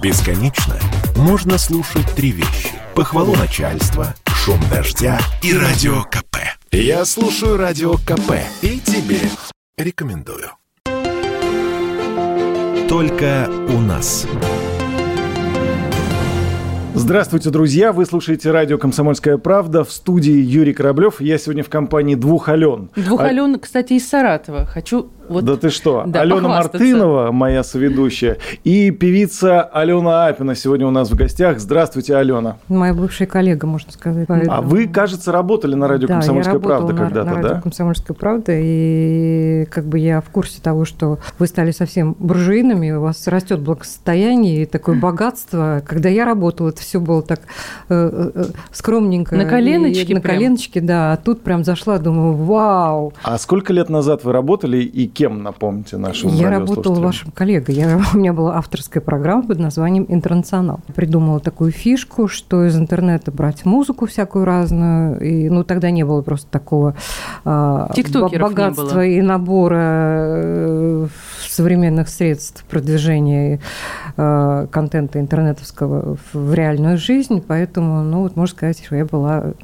Бесконечно можно слушать три вещи. Похвалу начальства, шум дождя и радио КП. Я слушаю радио КП и тебе рекомендую. Только у нас. Здравствуйте, друзья! Вы слушаете радио «Комсомольская правда» в студии Юрий Кораблев. Я сегодня в компании двух Ален. Двух а... Ален, кстати, из Саратова. Хочу вот, да ты что? Да, Алена Мартынова, моя соведущая, и певица Алена Апина сегодня у нас в гостях. Здравствуйте, Алена. Моя бывшая коллега, можно сказать. Поэтому... А вы, кажется, работали на радио да, «Комсомольская правда» когда-то, на радио «Комсомольская правда», и как бы я в курсе того, что вы стали совсем буржуинами, у вас растет благосостояние и такое богатство. Когда я работала, это все было так э, э, скромненько. На коленочке На коленочке, да. А тут прям зашла, думаю, вау. А сколько лет назад вы работали и кем, напомните нашим Я работала вашим коллегой. Я, у меня была авторская программа под названием «Интернационал». Придумала такую фишку, что из интернета брать музыку всякую разную. И, ну, тогда не было просто такого а, богатства и набора э, современных средств продвижения э, контента интернетовского в реальную жизнь. Поэтому, ну, вот можно сказать, что я была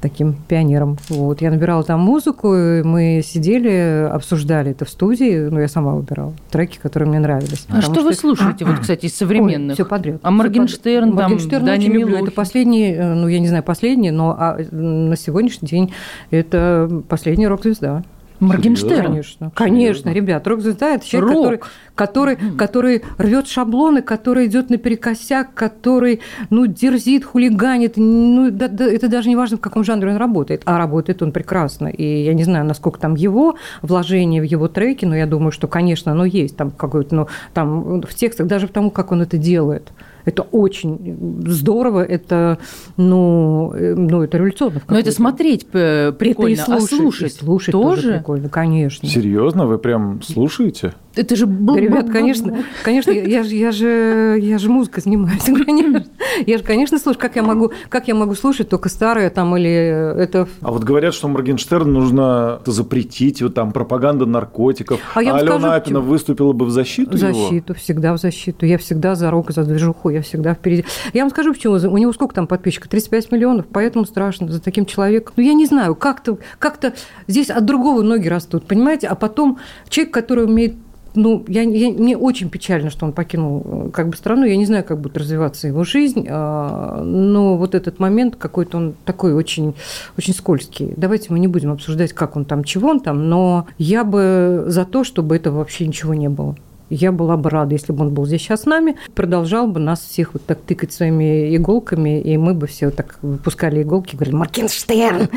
таким пионером. Вот. Я набирала там музыку, и мы сидели, обсуждали это в студии, ну, я сама выбирала треки, которые мне нравились. А что, что вы слушаете, вот, кстати, из современных? Ой, все подряд. А Моргенштерн, все там, Моргенштерн Дани очень люблю. Это последний, э, ну, я не знаю, последний, но а, на сегодняшний день это последняя рок-звезда. Моргенштерн. Конечно, конечно, ребят, рок-звезда – это человек, Рок. который, который, который рвет шаблоны, который идет наперекосяк, который, ну, дерзит, хулиганит. Ну, да, да, это даже не важно, в каком жанре он работает. А работает он прекрасно. И я не знаю, насколько там его вложение в его треки, но я думаю, что, конечно, оно есть там какое-то, ну, там в текстах, даже потому, как он это делает. Это очень здорово, это, ну, э, ну это революционно. Но это смотреть прикольно, это и слушать, а слушать, и слушать тоже? тоже прикольно, конечно. Серьезно, вы прям слушаете? Это же... Да, ребят, конечно, конечно, я же, я же, я же музыкой занимаюсь, конечно. Я же, конечно, слушаю, как я могу, как я могу слушать только старое там или это... А вот говорят, что Моргенштерн нужно запретить, вот там пропаганда наркотиков. А, я а Алена скажу, Апина выступила бы в защиту В защиту, его? всегда в защиту. Я всегда за рок, за движуху, я всегда впереди. Я вам скажу, почему. У него сколько там подписчиков? 35 миллионов, поэтому страшно за таким человеком. Ну, я не знаю, как-то как здесь от другого ноги растут, понимаете? А потом человек, который умеет ну, я, я, мне очень печально, что он покинул э, как бы страну. Я не знаю, как будет развиваться его жизнь, а, но вот этот момент какой-то он такой очень, очень скользкий. Давайте мы не будем обсуждать, как он там, чего он там, но я бы за то, чтобы этого вообще ничего не было. Я была бы рада, если бы он был здесь сейчас с нами, продолжал бы нас всех вот так тыкать своими иголками, и мы бы все так выпускали иголки, говорили «Маркенштерн!»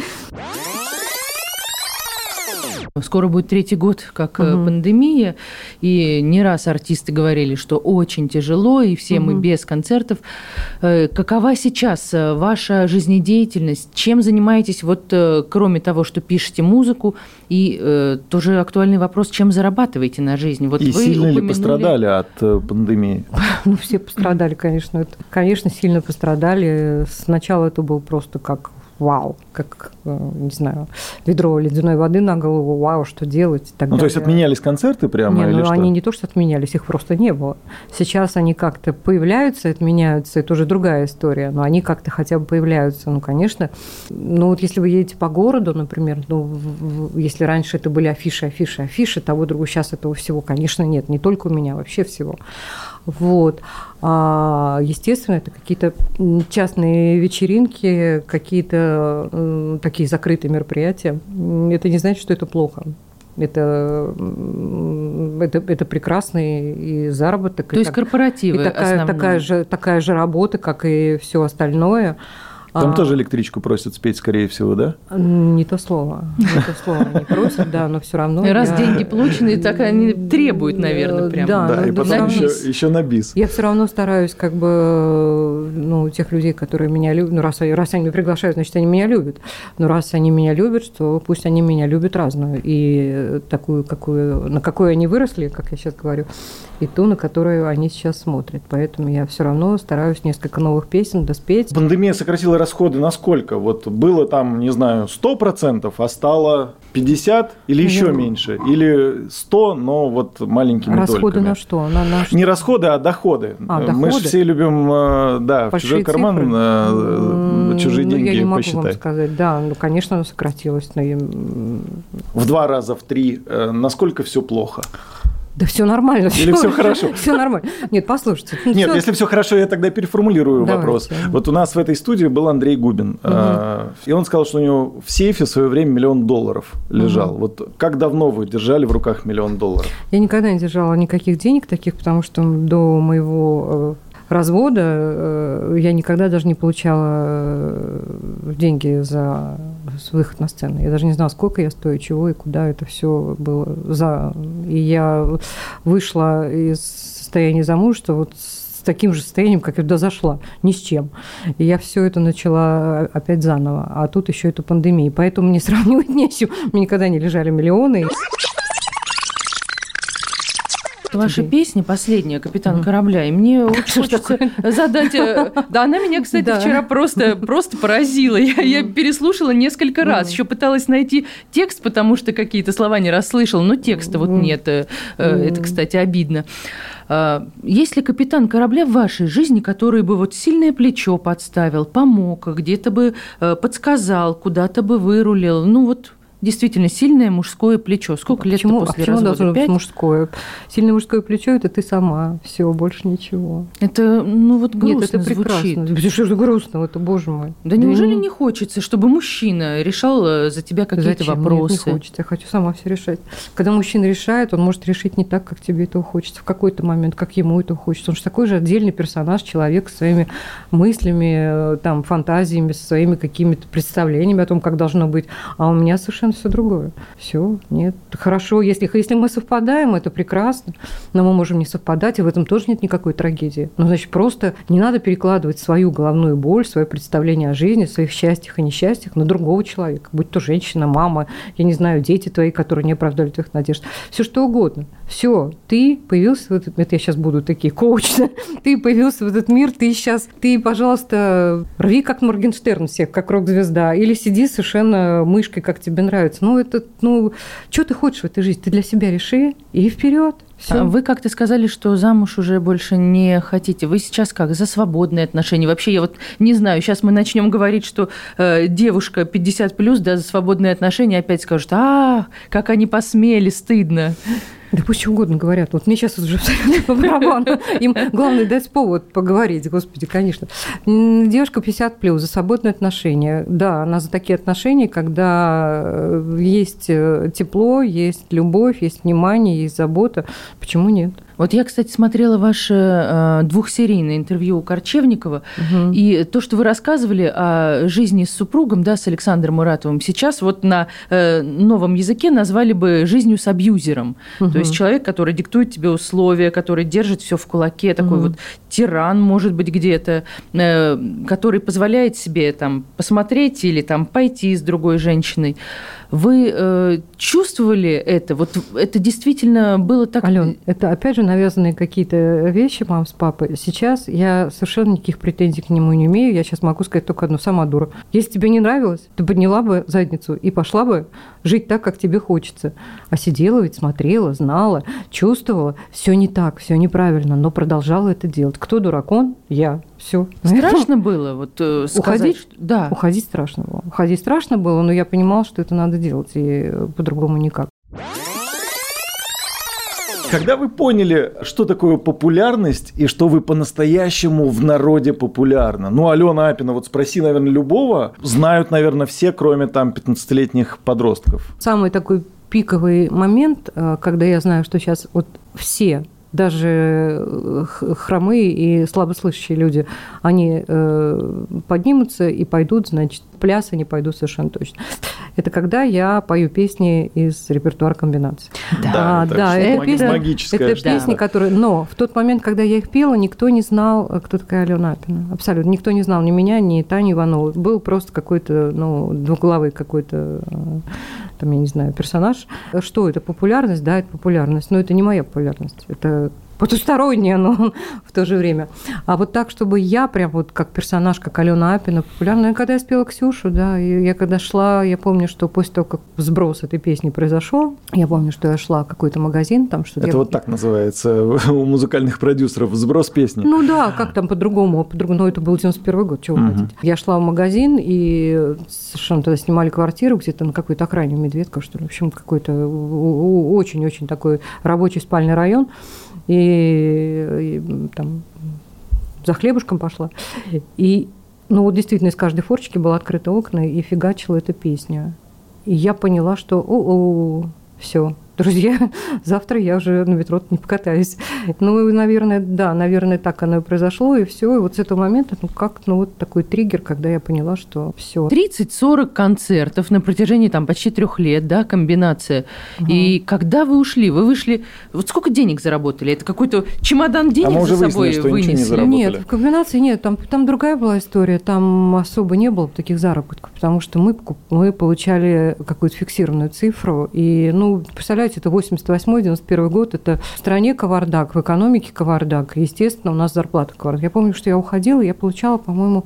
Скоро будет третий год, как угу. пандемия, и не раз артисты говорили, что очень тяжело, и все угу. мы без концертов. Э, какова сейчас э, ваша жизнедеятельность? Чем занимаетесь, вот кроме того, что пишете музыку, и э, тоже актуальный вопрос, чем зарабатываете на жизнь? Вот и вы сильно упомянули... ли пострадали от пандемии? Ну, все пострадали, конечно. Конечно, сильно пострадали. Сначала это был просто как вау, как, э, не знаю, ведро ледяной воды на голову, вау, что делать и так Ну, далее. то есть отменялись концерты прямо не, или ну, что? они не то, что отменялись, их просто не было. Сейчас они как-то появляются, отменяются, это уже другая история, но они как-то хотя бы появляются. Ну, конечно, ну, вот если вы едете по городу, например, ну, если раньше это были афиши, афиши, афиши, того, другого, сейчас этого всего, конечно, нет, не только у меня, вообще всего. Вот. А, естественно, это какие-то частные вечеринки, какие-то такие закрытые мероприятия. Это не значит, что это плохо. Это, это, это прекрасный и заработок. То и есть так, корпоративы и такая, такая, же, такая же работа, как и все остальное. Там а, тоже электричку просят спеть, скорее всего, да? Не то слово. Не то слово не просят, да, но все равно. Раз я... деньги получены, так они требуют, наверное, прям. Да, да и потом на еще, еще на бис. Я все равно стараюсь, как бы, ну, тех людей, которые меня любят, ну, раз, раз они меня приглашают, значит, они меня любят. Но раз они меня любят, то пусть они меня любят разную. И такую, какую, на какой они выросли, как я сейчас говорю, и ту, на которую они сейчас смотрят. Поэтому я все равно стараюсь несколько новых песен доспеть. Пандемия сократила расходы на сколько? Вот было там, не знаю, 100%, а стало 50 или еще ну, меньше? Или 100, но вот маленькими расходы дольками? на что? На, на Не расходы, а доходы. А, доходы? Мы же все любим, э, да, в чужой карман цифры? Э, чужие ну, деньги я не могу посчитать. Вам сказать. Да, ну, конечно, сократилось. Но... В два раза, в три. Э, насколько все плохо? Да все нормально. Или все хорошо? Все нормально. Нет, послушайте. Нет, если все хорошо, я тогда переформулирую вопрос. Вот у нас в этой студии был Андрей Губин. А, и он сказал, что у него в сейфе в свое время миллион долларов лежал. Вот как давно вы держали в руках миллион долларов? Я никогда не держала никаких денег таких, потому что до моего э, развода э, я никогда даже не получала э, деньги за выход на сцену. Я даже не знала, сколько я стою, чего и куда это все было за. И я вышла из состояния замужества вот с таким же состоянием, как я туда зашла, ни с чем. И я все это начала опять заново. А тут еще эту пандемию. Поэтому мне сравнивать не с чем. Мне никогда не лежали миллионы. Ваша песня последняя, «Капитан корабля», и мне очень хочется задать... Э, да, она меня, кстати, вчера просто, просто поразила. Я, я переслушала несколько раз, еще пыталась найти текст, потому что какие-то слова не расслышала, но текста вот нет. Э, это, кстати, обидно. А, есть ли капитан корабля в вашей жизни, который бы вот сильное плечо подставил, помог, где-то бы э, подсказал, куда-то бы вырулил? Ну вот действительно сильное мужское плечо. Сколько а лет почему, после а почему развода? должно быть мужское? Сильное мужское плечо – это ты сама. Все, больше ничего. Это, ну вот грустно Нет, это прекрасно. звучит. Что же грустно, это, боже мой. Да, да неужели не... не хочется, чтобы мужчина решал э, за тебя какие-то вопросы? Нет, не хочется. Я хочу сама все решать. Когда мужчина решает, он может решить не так, как тебе этого хочется, в какой-то момент, как ему этого хочется. Он же такой же отдельный персонаж, человек со своими мыслями, э, там, фантазиями, со своими какими-то представлениями о том, как должно быть. А у меня совершенно все другое. Все, нет. Хорошо, если, если мы совпадаем, это прекрасно, но мы можем не совпадать, и в этом тоже нет никакой трагедии. Ну, значит, просто не надо перекладывать свою головную боль, свое представление о жизни, своих счастьях и несчастьях на другого человека, будь то женщина, мама, я не знаю, дети твои, которые не оправдали твоих надежд, все что угодно. Все, ты появился в этот это я сейчас буду такие коучи, ты появился в этот мир, ты сейчас, ты, пожалуйста, рви как Моргенштерн всех, как рок-звезда, или сиди совершенно мышкой, как тебе нравится. Ну, это, ну, что ты хочешь в этой жизни? Ты для себя реши и вперед. Все. Вы как-то сказали, что замуж уже больше не хотите. Вы сейчас как? За свободные отношения? Вообще, я вот не знаю, сейчас мы начнем говорить, что э, девушка 50 плюс, да, за свободные отношения опять скажут, а, как они посмели, стыдно. Да пусть что угодно говорят. Вот мне сейчас уже по барабану. Им главное дать повод поговорить, господи, конечно. Девушка 50 плюс за свободные отношения. Да, она за такие отношения, когда э, есть э, тепло, есть любовь, есть внимание, есть забота. Почему нет? Вот я, кстати, смотрела ваше э, двухсерийное интервью у Корчевникова, угу. и то, что вы рассказывали о жизни с супругом, да, с Александром Муратовым, сейчас вот на э, новом языке назвали бы жизнью с абьюзером. Угу. То есть человек, который диктует тебе условия, который держит все в кулаке, такой угу. вот тиран, может быть, где-то, э, который позволяет себе там посмотреть или там пойти с другой женщиной. Вы э, чувствовали это? Вот это действительно было так? Ален, это опять же навязанные какие-то вещи мам с папой. Сейчас я совершенно никаких претензий к нему не имею. Я сейчас могу сказать только одну, сама дура. Если тебе не нравилось, ты подняла бы задницу и пошла бы жить так, как тебе хочется. А сидела ведь, смотрела, знала, чувствовала. Все не так, все неправильно, но продолжала это делать. Кто дурак? Он? Я. Все. Страшно было вот э, сказать, уходить? Что... Да. Уходить страшно было. Уходить страшно было, но я понимала, что это надо делать, и по-другому никак. Когда вы поняли, что такое популярность и что вы по-настоящему в народе популярны? Ну, Алена Апина, вот спроси, наверное, любого, знают, наверное, все, кроме там 15-летних подростков. Самый такой пиковый момент, э, когда я знаю, что сейчас вот все даже э, хромые и слабослышащие люди, они э, поднимутся и пойдут, значит, пляс они пойдут совершенно точно. Это когда я пою песни из репертуара комбинаций. Да, а, да, это, песня, магическая. Это песни, да. которые... Но в тот момент, когда я их пела, никто не знал, кто такая Алена Апина. Абсолютно. Никто не знал ни меня, ни Таню Иванову. Был просто какой-то, ну, двуглавый какой-то там, я не знаю, персонаж. Что это? Популярность? Да, это популярность. Но это не моя популярность. Это потустороннее, но в то же время. А вот так, чтобы я прям вот как персонаж, как Алена Апина, популярная, когда я спела Ксюшу, да, и я когда шла, я помню, что после того, как сброс этой песни произошел, я помню, что я шла в какой-то магазин, там что-то... Это я... вот так называется у музыкальных продюсеров, сброс песни. Ну да, как там по-другому, по-другому, ну это был 91 год, чего угу. хотите. Я шла в магазин, и совершенно тогда снимали квартиру где-то на какой-то окраине Медведка, что ли, в общем, какой-то очень-очень такой рабочий спальный район и, и там за хлебушком пошла. И, ну, вот действительно, из каждой форчики было открыто окна, и фигачила эта песня. И я поняла, что о-о, все, друзья, завтра я уже на метро не покатаюсь. Ну, наверное, да, наверное, так оно и произошло, и все. И вот с этого момента, ну, как, ну, вот такой триггер, когда я поняла, что все. 30-40 концертов на протяжении там почти трех лет, да, комбинация. Угу. И когда вы ушли, вы вышли, вот сколько денег заработали? Это какой-то чемодан денег а мы уже за собой выяснили, что вынесли? Не заработали. нет, в комбинации нет, там, там другая была история, там особо не было таких заработков, потому что мы, мы получали какую-то фиксированную цифру, и, ну, представляете, представляете, это 88-91 год, это в стране кавардак, в экономике кавардак. Естественно, у нас зарплата кавардак. Я помню, что я уходила, я получала, по-моему,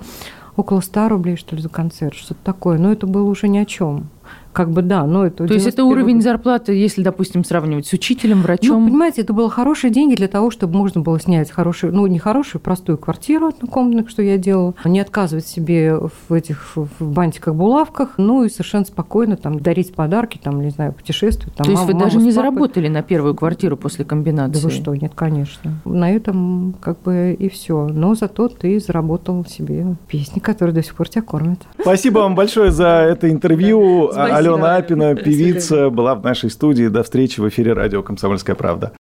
около 100 рублей, что ли, за концерт, что-то такое. Но это было уже ни о чем как бы да, но это... То есть это уровень год. зарплаты, если, допустим, сравнивать с учителем, врачом? Ну, понимаете, это было хорошие деньги для того, чтобы можно было снять хорошую, ну, не хорошую, простую квартиру однокомнатную, что я делала, не отказывать себе в этих в бантиках-булавках, ну, и совершенно спокойно там дарить подарки, там, не знаю, путешествовать. Там, То есть мама, вы даже не заработали на первую квартиру после комбинации? Да вы что, нет, конечно. На этом как бы и все. Но зато ты заработал себе песни, которые до сих пор тебя кормят. Спасибо вам большое за это интервью. Алена Апина, певица, была в нашей студии. До встречи в эфире радио «Комсомольская правда».